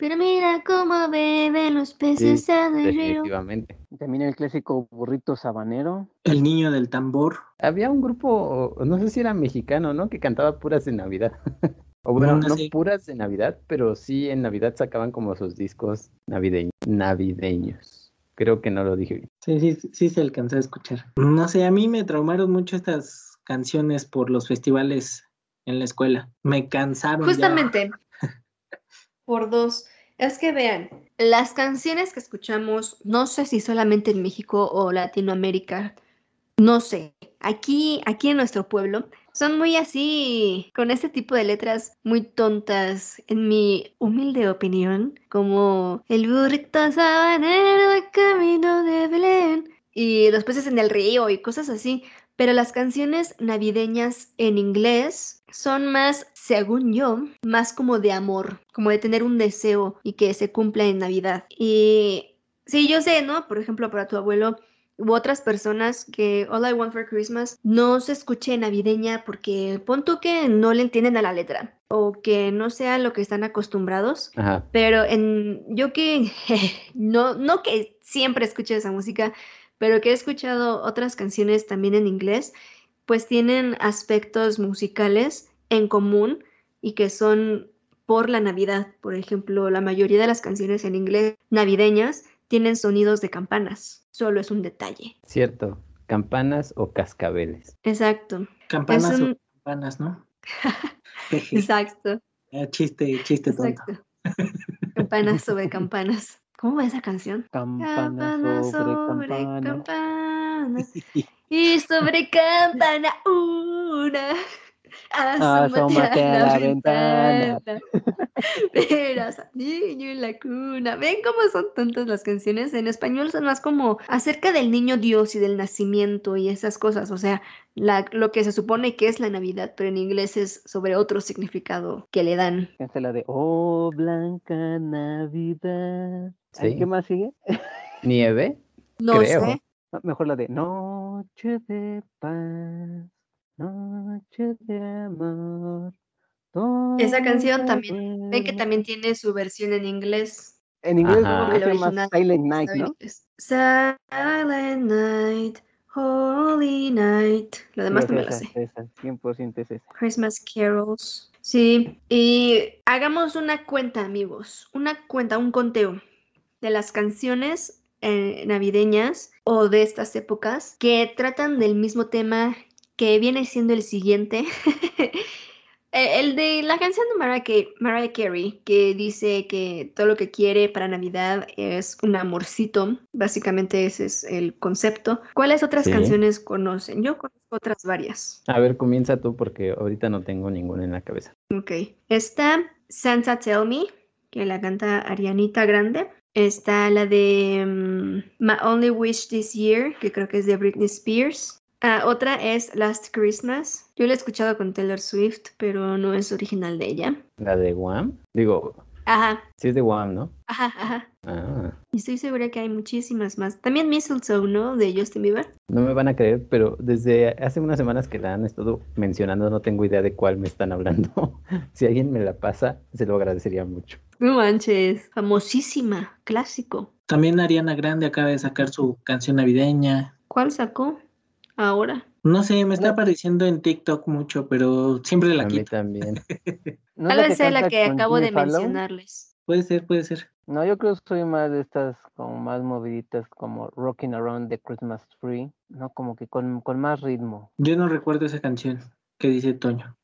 Pero mira cómo beben los peces en el río. Definitivamente. También el clásico burrito sabanero. El niño del tambor. Había un grupo, no sé si era mexicano, ¿no? Que cantaba puras de Navidad. O bueno, No, no no sé. puras de Navidad, pero sí en Navidad sacaban como sus discos navideños. Navideños. Creo que no lo dije bien. Sí, sí, sí se alcanzó a escuchar. No sé, a mí me traumaron mucho estas canciones por los festivales en la escuela. Me cansaron. ya. Justamente. Por dos. Es que vean, las canciones que escuchamos, no sé si solamente en México o Latinoamérica, no sé. Aquí, aquí en nuestro pueblo, son muy así, con este tipo de letras muy tontas, en mi humilde opinión, como el burrito sabanero camino de Belén y los peces en el río y cosas así. Pero las canciones navideñas en inglés, son más, según yo, más como de amor, como de tener un deseo y que se cumpla en Navidad. Y sí, yo sé, ¿no? Por ejemplo, para tu abuelo u otras personas que All I Want for Christmas no se escuche navideña porque pon tú que no le entienden a la letra o que no sea lo que están acostumbrados. Ajá. Pero en yo que no, no que siempre escuche esa música, pero que he escuchado otras canciones también en inglés, pues tienen aspectos musicales en común y que son por la Navidad. Por ejemplo, la mayoría de las canciones en inglés navideñas tienen sonidos de campanas. Solo es un detalle. Cierto. Campanas o cascabeles. Exacto. Campanas un- o campanas, ¿no? Exacto. Ah, chiste, chiste tonto. Exacto. Campanas sobre campanas. ¿Cómo va esa canción? Campana sobre campana. Campana. Y sobre campana una. Asómate a la ventana. Verás al niño en la cuna. ¿Ven cómo son tontas las canciones? En español son más como acerca del niño Dios y del nacimiento y esas cosas. O sea, la- lo que se supone que es la Navidad, pero en inglés es sobre otro significado que le dan. Es la de Oh Blanca Navidad. Sí. ¿Qué más sigue? ¿Nieve? No Creo. sé. No, Mejor la de Noche de paz, Noche de amor. Esa canción también. Ven que duerme". también tiene su versión en inglés. En inglés Ajá. original Silent Night, ¿no? Silent Night, Holy Night. Lo demás no me esa, sé. esa, 100% es esa. Christmas carols. Sí, y hagamos una cuenta, amigos. Una cuenta, un conteo de las canciones eh, navideñas o de estas épocas que tratan del mismo tema que viene siendo el siguiente. Eh, El de la canción de Mariah, Ca- Mariah Carey, que dice que todo lo que quiere para Navidad es un amorcito. Básicamente ese es el concepto. ¿Cuáles otras Sí. canciones conocen? Yo conozco otras varias. A ver, comienza tú porque ahorita no tengo ninguna en la cabeza. Ok. Está Santa Tell Me, que la canta Arianita Grande. Está la de mm, My Only Wish This Year, que creo que es de Britney Spears. Ah, otra es Last Christmas. Yo la he escuchado con Taylor Swift, pero no es original de ella. ¿La de Wham? Digo, Ajá, sí es de Wham, ¿no? ajá, ajá. Ah, Y estoy segura que hay muchísimas más. También Mistletoe, ¿no? De Justin Bieber. no me van a creer, pero desde hace unas semanas que la han estado mencionando, no tengo idea de cuál me están hablando. si alguien me la pasa, se lo agradecería mucho. No manches. Famosísima, clásico. También Ariana Grande acaba de sacar su canción navideña. ¿Cuál sacó? Ahora. No sé, me está apareciendo en TikTok mucho, pero siempre la A mí quito. también. ¿No es Tal vez sea la que con acabo Jimmy de Fallon? mencionarles. Puede ser, puede ser. No, yo creo que soy más de estas como más moviditas, como Rocking Around the Christmas Tree, ¿no? Como que con, con más ritmo. Yo no recuerdo esa canción que dice Toño.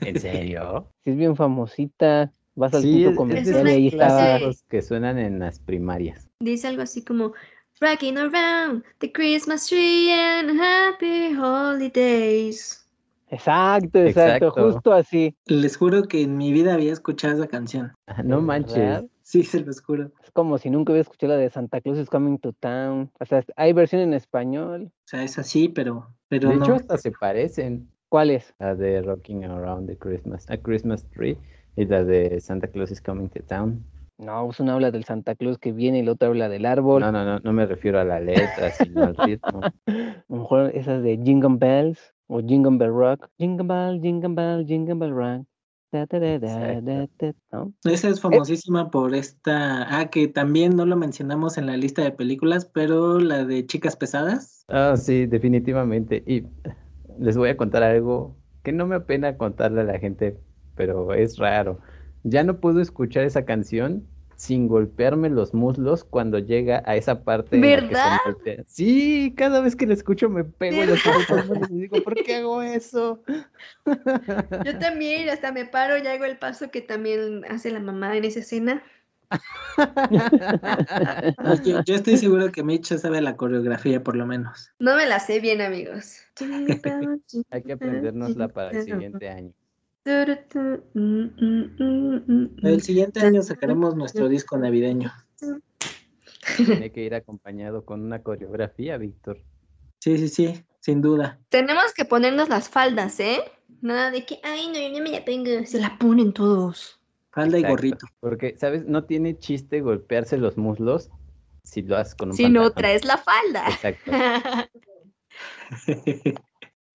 ¿En serio? Sí, es bien famosita. Vas al Sí, es comercial y ahí clase- clásicos que suenan en las primarias. Dice algo así como Rocking around the Christmas tree and happy holidays. Exacto, exacto, Exacto. justo así. Les juro que en mi vida había escuchado esa canción. Ah, No ¿De manches. verdad? Sí, se los juro. Es como si nunca hubiera escuchado la de Santa Claus is Coming to Town. O sea, hay versión en español. O sea, es así, pero, pero De no. hecho, hasta se parecen. ¿Cuál es? La de Rocking Around the Christmas, a Christmas Tree y la de Santa Claus is Coming to Town. No, pues una habla del Santa Claus que viene y la otra habla del árbol. No, no, no, no me refiero a la letra, sino al ritmo. A lo mejor esas de Jingle Bells o Jingle Bell Rock. Jingle Bell, Jingle Bell, Jingle Bell Rock. Esa es famosísima por esta. Ah, que también no lo mencionamos en la lista de películas, pero la de Chicas Pesadas. Ah, sí, definitivamente. Y les voy a contar algo que no me apena contarle a la gente, pero es raro. Ya no puedo escuchar esa canción sin golpearme los muslos cuando llega a esa parte en la que se ¿Verdad? Sí, cada vez que la escucho me pego en los muslos y digo, ¿por qué hago eso? Yo también, hasta me paro y hago el paso que también hace la mamá en esa escena. Yo, yo estoy seguro que Mitch sabe la coreografía, por lo menos. No me la sé bien, amigos. Hay que aprendérnosla para el siguiente año. El siguiente año sacaremos nuestro disco navideño. Tiene que ir acompañado con una coreografía, Víctor. Sí, sí, sí. sin duda. Tenemos que ponernos las faldas, ¿eh? Nada de que, ay, no, yo no me la tengo. Se la ponen todos. Falda y gorrito. Porque, ¿sabes? No tiene chiste golpearse los muslos si lo haces con un Si no traes la falda. Exacto.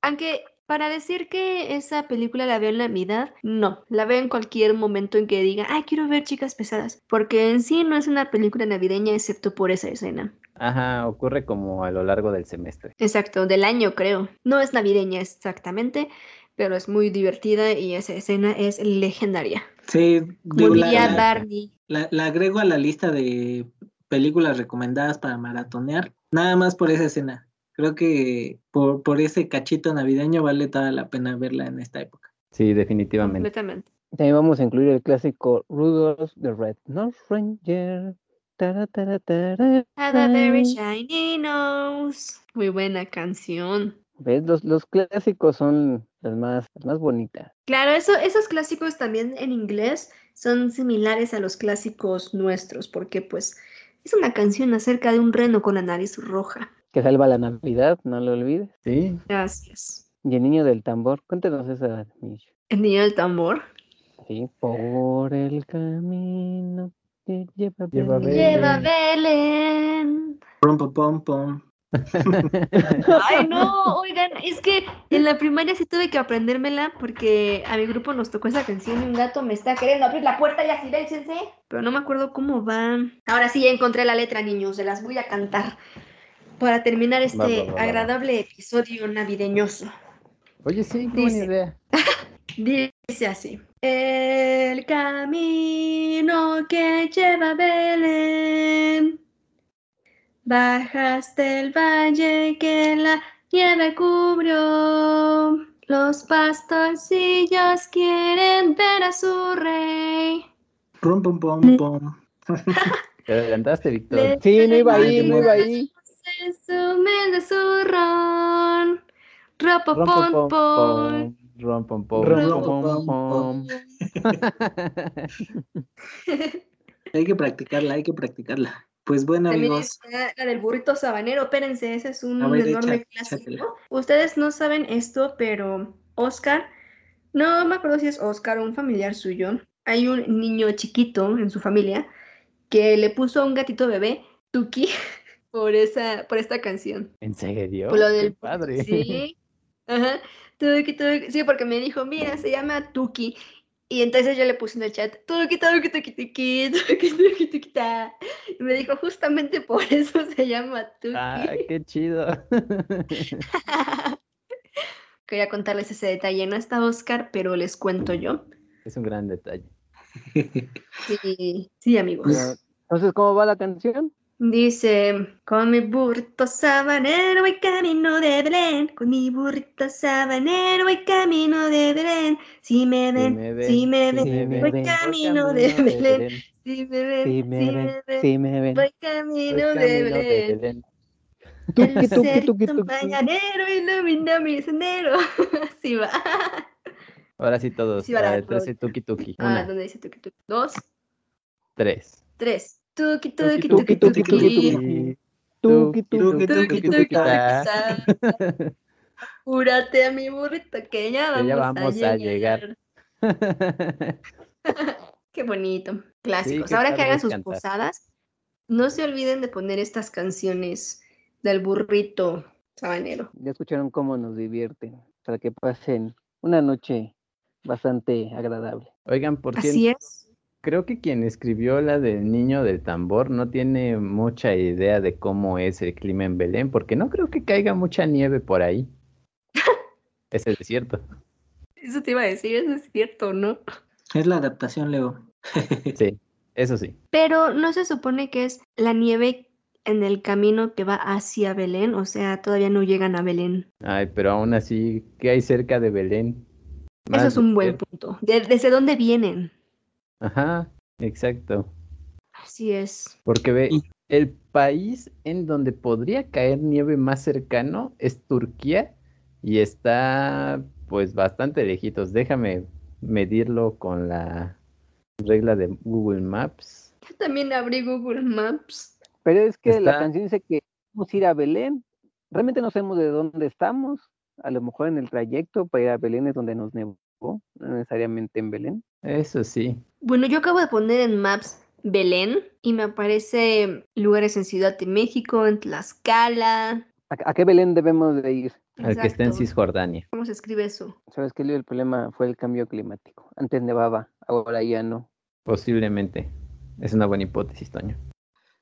Aunque para decir que esa película la veo en Navidad, no, la veo en cualquier momento en que diga, ay, quiero ver chicas pesadas, porque en sí no es una película navideña excepto por esa escena. Ajá, ocurre como a lo largo del semestre. Exacto, del año creo. No es navideña exactamente, pero es muy divertida y esa escena es legendaria. Sí, digo, la, diría la- Barney. la- la agrego a la lista de películas recomendadas para maratonear, nada más por esa escena. Creo que por, por ese cachito navideño vale toda la pena verla en esta época. Sí, definitivamente. Completamente. También vamos a incluir el clásico Rudolph the Red Nose Ranger. Tara, tara, tara, Had a very shiny nose. Muy buena canción. ¿Ves? Los, los clásicos son las más, las más bonitas. Claro, eso, esos clásicos también en inglés son similares a los clásicos nuestros, porque pues es una canción acerca de un reno con la nariz roja. Que salva la Navidad, no lo olvides. Sí, Gracias. Y el niño del tambor, cuéntanos esa, Mish. El niño del tambor. Sí, por el camino que lleva, Lleva Belén. Lleva Belén. Pom, pom, pom, pom. Ay, no, oigan, es que en la primaria sí tuve que aprendérmela porque a mi grupo nos tocó esa canción y un gato me está queriendo abrir la puerta y así, silénciense. Pero no me acuerdo cómo va. Ahora sí ya encontré la letra, niños, se las voy a cantar para terminar este va, va, va, va. agradable episodio navideñoso. Oye, sí, qué buena Dice. idea. Dice así. El camino que lleva a Belén. Bajaste el valle que la nieve cubrió. Los pastorcillos quieren ver a su rey. Pom, pom, pom, pom. Te adelantaste, Víctor. Sí, no iba ahí, no iba ahí. Su de zurrón. Ropo Rom, pon pom, pon. pom, rom, pom, pom, Rom, rom, pom, pom, pom. pom. Hay que practicarla, hay que practicarla. Pues bueno, También amigos, está la del burrito sabanero. Espérense, ese es un ver, enorme echa- clásico. échatela. Ustedes no saben esto, pero Oscar, no me acuerdo si es Oscar o un familiar suyo. Hay un niño chiquito en su familia que le puso a un gatito bebé Tuki por esa, por esta canción. ¿En serio? Por lo Qué del padre. Sí. Ajá. Tuki, Tuki. Sí, porque me dijo, mira, se llama Tuki. Y entonces yo le puse en el chat, Tuki, Tuki, Tuki, Tuki, Tuki, Tuki, Tuki, ta. Y me dijo, justamente por eso se llama Tuki. Ah, qué chido. Quería contarles ese detalle. No está Oscar, pero les cuento yo. Es un gran detalle. Sí, sí, amigos. Entonces, ¿cómo va la canción? Dice, con mi burrito sabanero voy camino de Belén, con mi burrito sabanero voy camino de Belén, si me ven, si me ven, si me voy camino de Belén, si me ven, si me ven, voy camino de Belén. Tuki, tuki, tuki, tuki. mañanero ilumina mi sendero. Así va. Ahora sí todos. Sí, va detrás de tuki tuki. Ah, Una, ¿dónde dice tuki tuki? Dos, tres. tres. Tuki Tuki, tuki tuki tuki, tuki. tuki, tuki. tuki. Tuki, tuki, tuki, Tuki, tuki, tuki, tuki. ta. tuki, Júrate a mi burrito que ya Que vamos, ya vamos a, a llegar. Qué bonito. Clásicos. qué Ahora que hagan sus cantar. posadas, no se olviden de poner estas canciones del burrito sabanero. Ya escucharon cómo nos divierten, para que pasen una noche bastante agradable. Oigan, por Así es. Creo que quien escribió la del niño del tambor no tiene mucha idea de cómo es el clima en Belén, porque no creo que caiga mucha nieve por ahí. Es el desierto. Eso te iba a decir, eso es cierto, ¿no? es la adaptación, Leo. Sí, eso sí. Pero no se supone que es la nieve en el camino que va hacia Belén, o sea, todavía no llegan a Belén. Ay, pero aún así, ¿qué hay cerca de Belén? Eso es un buen punto. De- ¿Desde dónde vienen? Ajá, exacto. Así es. Porque ve, Y- el país en donde podría caer nieve más cercano es Turquía y está pues bastante lejitos. Déjame medirlo con la regla de Google Maps. Yo también abrí Google Maps. Pero es que la canción dice que vamos a ir a Belén. realmente no sabemos de dónde estamos, a lo mejor en el trayecto para ir a Belén es donde nos nevó, no necesariamente en Belén. Eso sí. Bueno, yo acabo de poner en Maps Belén y me aparece lugares en Ciudad de México, en Tlaxcala. ¿A, a qué Belén debemos de ir? Al que está en. Cisjordania. ¿Cómo se escribe eso? ¿Sabes qué? El problema fue el cambio climático. Antes nevaba, ahora ya no. Posiblemente. Es una buena hipótesis, Toño.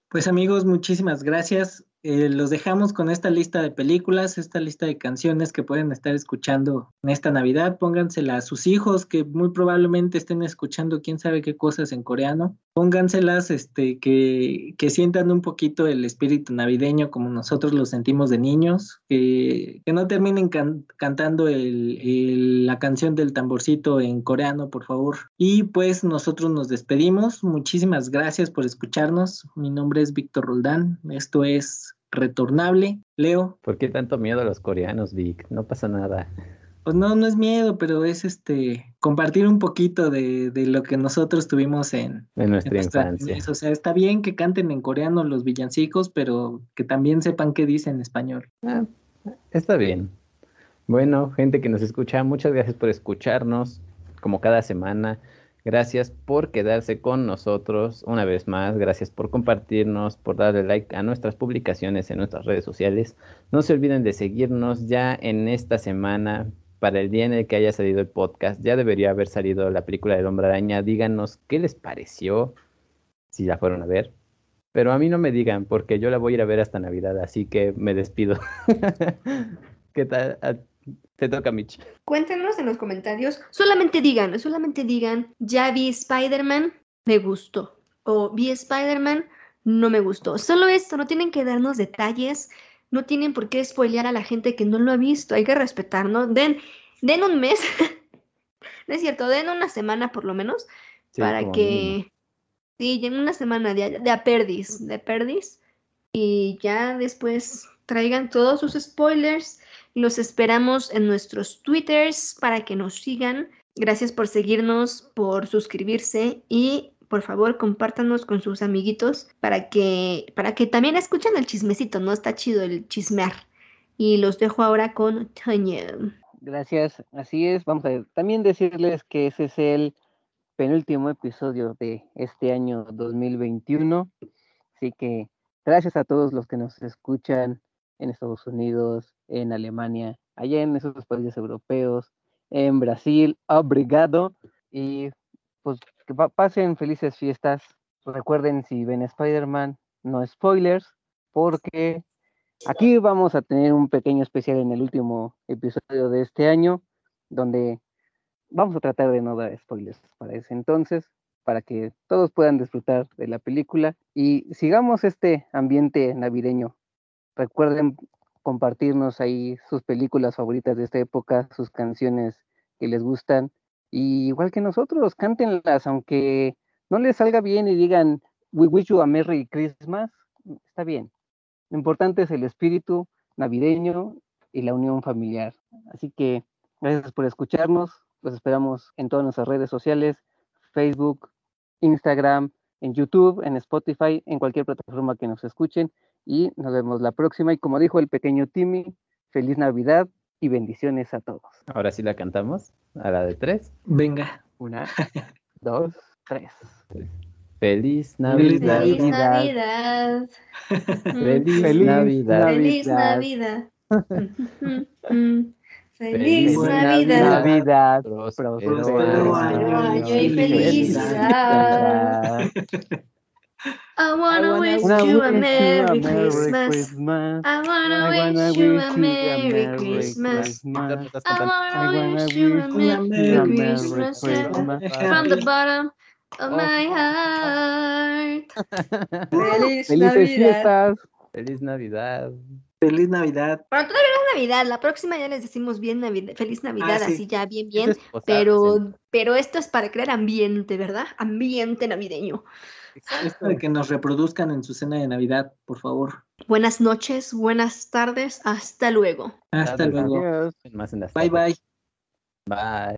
Pues amigos, muchísimas gracias. Eh, los dejamos con esta lista de películas, esta lista de canciones que pueden estar escuchando en esta Navidad. Póngansela a sus hijos que muy probablemente estén escuchando quién sabe qué cosas en coreano. Pónganselas este, que, que sientan un poquito el espíritu navideño como nosotros lo sentimos de niños. Que, no terminen can- cantando el- la canción del tamborcito en coreano, por favor. Y pues nosotros nos despedimos. Muchísimas gracias por escucharnos. Mi nombre es Víctor Roldán. Esto es Retornable. Leo, ¿Por qué tanto miedo a los coreanos, Vic? No pasa nada. pues no, no es miedo, pero es este compartir un poquito de, de lo que nosotros tuvimos en, En en nuestra nuestra infancia. niñez. O sea, está bien que canten en coreano los villancicos, pero que también sepan qué dicen en español. Ah, está bien. Bueno, gente que nos escucha, muchas gracias por escucharnos, como cada semana. Gracias por quedarse con nosotros una vez más. Gracias por compartirnos, por darle like a nuestras publicaciones en nuestras redes sociales. No se olviden de seguirnos ya en esta semana. Para el día en el que haya salido el podcast, ya debería haber salido la película del Hombre Araña. Díganos qué les pareció, si la fueron a ver. Pero a mí no me digan, porque yo la voy a ir a ver hasta Navidad, así que me despido. ¿Qué tal? Te toca, Mitch. Cuéntenos en los comentarios. Solamente digan, solamente digan, ya vi Spider-Man, me gustó. O vi Spider-Man, no me gustó. Solo esto, no tienen que darnos detalles. No tienen por qué spoilear a la gente que no lo ha visto. Hay que respetarnos. Den, den un mes. no es cierto, den una semana por lo menos. Sí, para que. Sí, en una semana de, de de perdis. Y ya después traigan todos sus spoilers. Los esperamos en nuestros twitters para que nos sigan. Gracias por seguirnos, por suscribirse y por favor compártanos con sus amiguitos para que, para que también escuchen el chismecito, ¿no? Está chido el chismear. Y los dejo ahora con Toño. Gracias, así es. Vamos a también decirles que ese es el penúltimo episodio de este año 2021. Así que gracias a todos los que nos escuchan en Estados Unidos, en Alemania, allá en esos países europeos, en Brasil. Obrigado. Y pues que pa- pasen felices fiestas. Recuerden si ven Spider-Man, no spoilers, porque Aquí vamos a tener un pequeño especial en el último episodio de este año, donde vamos a tratar de no dar spoilers para ese entonces, para que todos puedan disfrutar de la película y sigamos este ambiente navideño. Recuerden compartirnos ahí sus películas favoritas de esta época, sus canciones que les gustan, y igual que nosotros, cántenlas, aunque no les salga bien y digan, We wish you a Merry Christmas, está bien. Lo importante es el espíritu navideño y la unión familiar. Así que gracias por escucharnos. Los esperamos en todas nuestras redes sociales, Facebook, Instagram, en YouTube, en Spotify, en cualquier plataforma que nos escuchen. Y nos vemos la próxima. Y como dijo el pequeño Timmy, feliz Navidad y bendiciones a todos. Ahora sí la cantamos. A la de tres. Venga. Una, dos, tres. Feliz Feliz Navidad. Feliz Navidad. Navidad. Feliz Feliz Navidad. Feliz Navidad. Navidad. Mm, Feliz Feliz Navidad. Navidad. Navidad. Próspero año y felicidad. I wanna wish Wanna you a wish you Merry Merry Christmas. Christmas. I wanna I wanna wish you a Merry Christmas. Víctor, ¿me estás I wanna wish you a wish you a Merry Merry Christmas from the bottom of my heart. Feliz Felices fiestas. Feliz Navidad. Feliz Navidad. Bueno, todavía no es Navidad, la próxima ya les decimos bien Navidad, feliz Navidad, sí. así ya bien, bien. es posada, Pero, pero esto es para crear ambiente, ¿verdad? Ambiente navideño. Esto de que nos reproduzcan en su cena de Navidad, por favor. Buenas noches, buenas tardes, hasta luego. Hasta luego. Adiós. Bye bye. Bye.